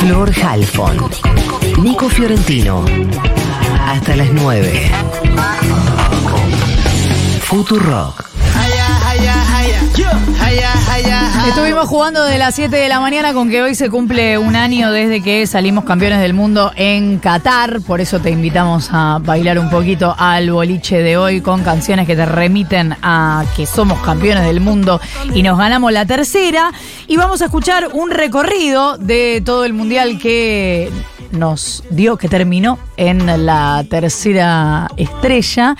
Flor Halfon. Nico Fiorentino. Hasta las 9. Futurock. Estuvimos jugando de las 7 de la mañana con que hoy se cumple un año desde que salimos campeones del mundo en Qatar. Por eso te invitamos a bailar un poquito al boliche de hoy con canciones que te remiten a que somos campeones del mundo y nos ganamos la tercera. Y vamos a escuchar un recorrido de todo el mundial que nos dio, que terminó en la tercera estrella.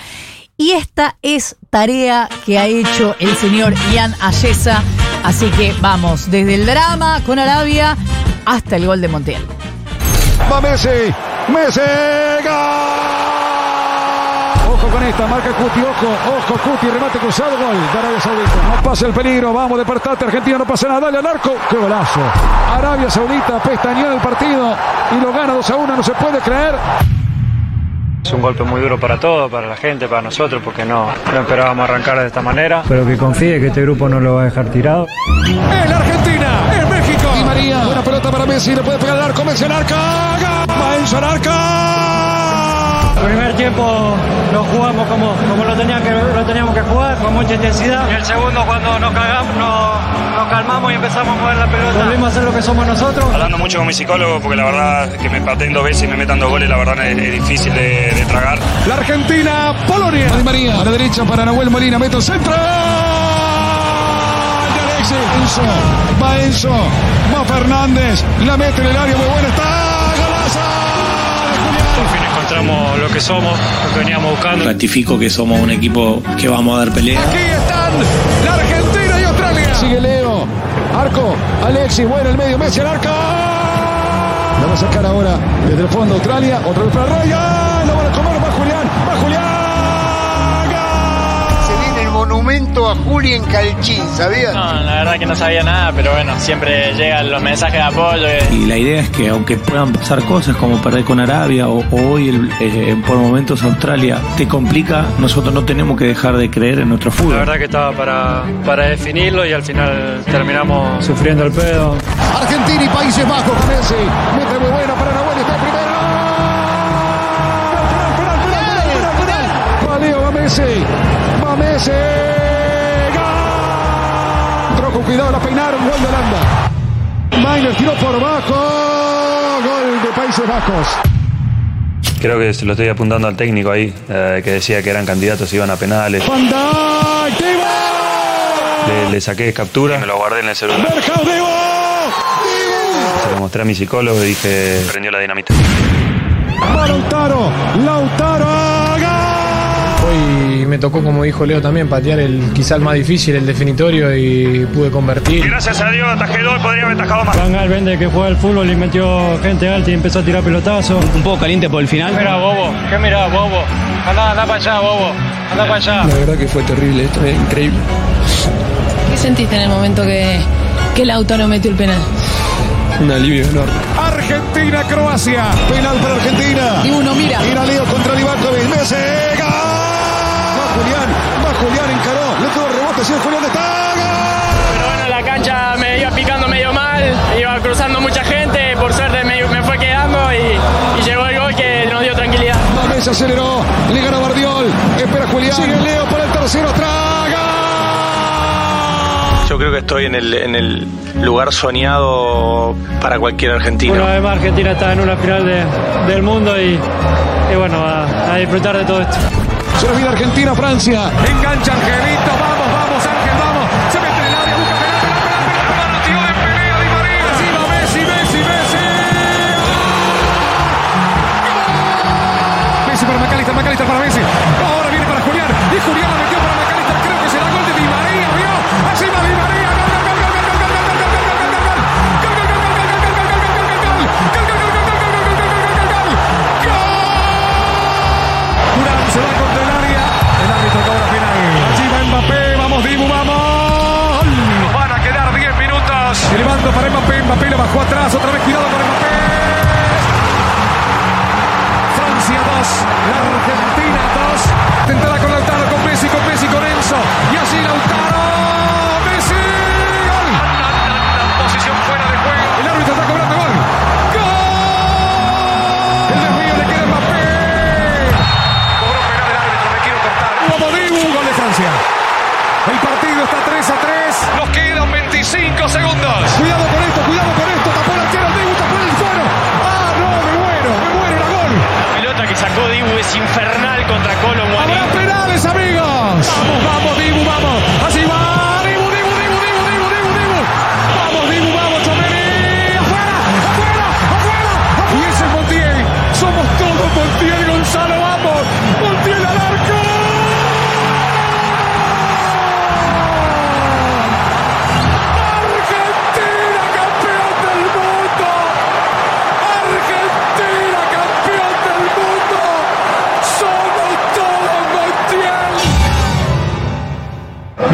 Y esta es tarea que ha hecho el señor Ian Ayesa. Así que vamos, desde el drama con Arabia hasta el gol de Montiel. Va Messi, Messi, Ojo con esta, marca Cuti, ojo, ojo Cuti, remate cruzado, gol de Arabia Saudita. No pasa el peligro, vamos de partarte, Argentina no pasa nada, dale al arco, qué golazo. Arabia Saudita pestañeó en el partido y lo gana 2 a 1, no se puede creer. Es un golpe muy duro para todos, para la gente, para nosotros, porque no, no esperábamos arrancar de esta manera. Pero que confíe que este grupo no lo va a dejar tirado. Es la Argentina, es México. Y María, buena pelota para Messi, le puede pegar el arco, Messi el arca, va Enzo el arca. Tiempo lo jugamos como, como lo, tenía que, lo teníamos que jugar, con mucha intensidad. Y el segundo, cuando nos cagamos, nos, nos calmamos y empezamos a mover la pelota. Volvimos a hacer lo que somos nosotros. Hablando mucho con mi psicólogo, porque la verdad que me pateen dos veces y me metan dos goles, la verdad es, es difícil de, de tragar. La Argentina, Polonia. Di María, a la derecha para Nahuel Molina, mete el centro. De Alexis. Enzo, va Enzo, va Fernández, la mete en el área, muy buena está. Golazo lo que somos, lo que veníamos buscando. Ratifico que somos un equipo que vamos a dar pelea. Aquí están la Argentina y Australia. Sigue Leo. Arco. Alexis, bueno, el medio. Messi al arco. Lo va a sacar ahora desde el fondo Australia. Otra vez para Ryan. Lo van a comer. Monumento a Juli en Calchín, ¿sabías? No, la verdad que no sabía nada, pero bueno, siempre llegan los mensajes de apoyo. Y la idea es que aunque puedan pasar cosas como perder con Arabia o, o hoy el- eh, por momentos Australia te complica, nosotros no tenemos que dejar de creer en nuestro La fútbol. verdad que estaba para, para definirlo y al final terminamos Sufriendo el pedo. Argentina y Países Bajos Messi. Mete muy bueno para Nahuel. Está el primero. Penal, penal, penal, penal, penal, penal. Va Leo, va Messi. Messi. Gol. Entró con cuidado, la peinaron. Gol de Holanda. Mainer tiró por bajo. Gol de Países Bajos. Creo que se lo estoy apuntando al técnico ahí, eh, que decía que eran candidatos, iban a penales. Van Dijk. Le, le saqué captura, me lo guardé en el celular. Bergkamp, Divo. Divo. Se lo mostré a mi psicólogo y dije, prendió la dinamita. Lautaro. Lautaro. Hoy me tocó, como dijo Leo también, patear el quizá el más difícil, el definitorio, y pude convertir. Gracias a Dios atajé dos, podría haber atajado más. Van vende que juega al fútbol y metió gente alta y empezó a tirar pelotazos. Un poco caliente por el final. Mira, bobo, ¿qué mira, bobo? Anda, anda para allá, bobo, anda para allá. La verdad que fue terrible, esto es increíble. ¿Qué sentiste en el momento que, que Lautaro metió el penal? Un alivio enorme. Argentina, Croacia. Penal para Argentina. Y uno mira. Aceleró. Le ganó Bardiol. Espera Julián. Sigue Leo por el tercero. ¡Traga! Yo creo que estoy en el, en el lugar soñado para cualquier argentino. Una vez más Argentina está en una final de- del mundo y, y bueno, a, a disfrutar de todo esto. Se nos viene Argentina, Francia. Engancha Angelito. Para. Ahora viene para Julián. Y Julián El partido está 3 a 3. Nos quedan 25 segundos. Cuidado con esto, cuidado con esto. Tapó el arquero Dibu, tapó el suelo. Ah, no, me muero, me muero, era gol. La pelota que sacó Dibu es infernal contra Colo Habrá penales, amigos. Vamos, vamos, Dibu, vamos. Así va.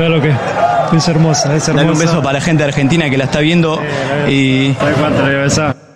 verdad lo que es hermosa, es hermosa. Dale un beso para la gente de Argentina que la está viendo eh, y...